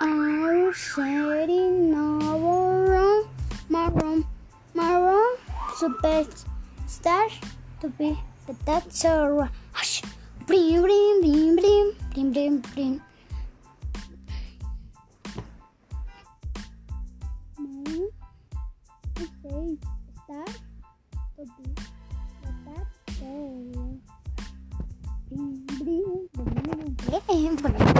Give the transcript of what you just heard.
are sitting all around my room. My room is a stash to be, but that's alright. Hush! bling, bling, bling, bling, bling, bling, bling. My room stash to be, but that's alright. Blim, blim, blim, blim, blim.